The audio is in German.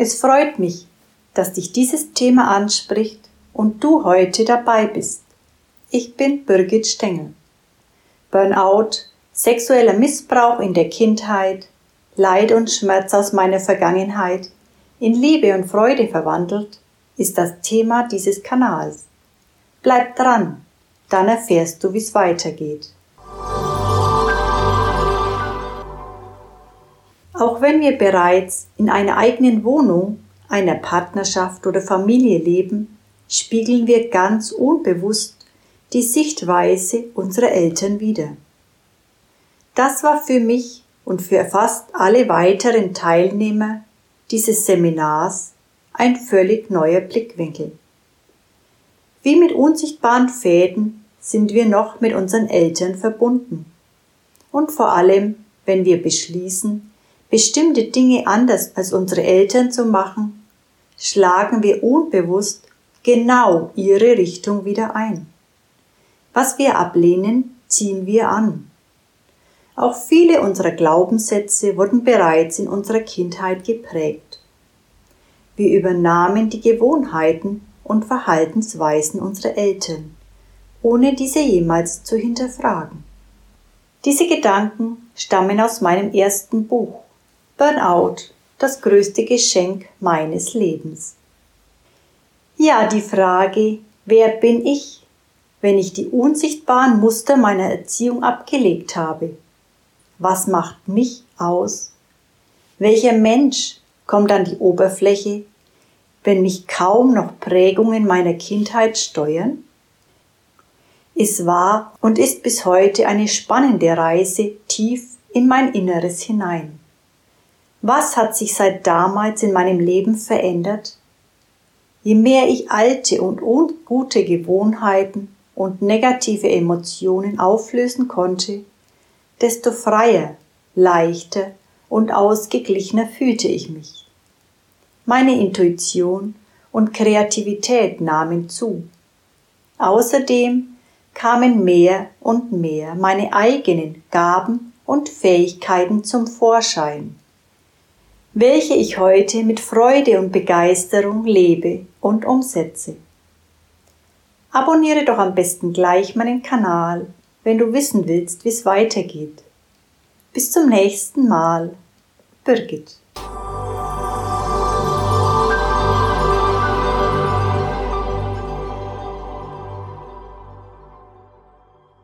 Es freut mich, dass dich dieses Thema anspricht und du heute dabei bist. Ich bin Birgit Stengel. Burnout, sexueller Missbrauch in der Kindheit, Leid und Schmerz aus meiner Vergangenheit in Liebe und Freude verwandelt, ist das Thema dieses Kanals. Bleib dran, dann erfährst du, wie es weitergeht. Auch wenn wir bereits in einer eigenen Wohnung, einer Partnerschaft oder Familie leben, spiegeln wir ganz unbewusst die Sichtweise unserer Eltern wider. Das war für mich und für fast alle weiteren Teilnehmer dieses Seminars ein völlig neuer Blickwinkel. Wie mit unsichtbaren Fäden sind wir noch mit unseren Eltern verbunden. Und vor allem, wenn wir beschließen, bestimmte Dinge anders als unsere Eltern zu machen, schlagen wir unbewusst genau ihre Richtung wieder ein. Was wir ablehnen, ziehen wir an. Auch viele unserer Glaubenssätze wurden bereits in unserer Kindheit geprägt. Wir übernahmen die Gewohnheiten und Verhaltensweisen unserer Eltern, ohne diese jemals zu hinterfragen. Diese Gedanken stammen aus meinem ersten Buch Burnout, das größte Geschenk meines Lebens. Ja, die Frage, wer bin ich, wenn ich die unsichtbaren Muster meiner Erziehung abgelegt habe? Was macht mich aus? Welcher Mensch kommt an die Oberfläche, wenn mich kaum noch Prägungen meiner Kindheit steuern? Es war und ist bis heute eine spannende Reise tief in mein Inneres hinein. Was hat sich seit damals in meinem Leben verändert? Je mehr ich alte und ungute Gewohnheiten und negative Emotionen auflösen konnte, desto freier, leichter und ausgeglichener fühlte ich mich. Meine Intuition und Kreativität nahmen zu. Außerdem kamen mehr und mehr meine eigenen Gaben und Fähigkeiten zum Vorschein, welche ich heute mit Freude und Begeisterung lebe und umsetze. Abonniere doch am besten gleich meinen Kanal, wenn du wissen willst, wie es weitergeht. Bis zum nächsten Mal. Birgit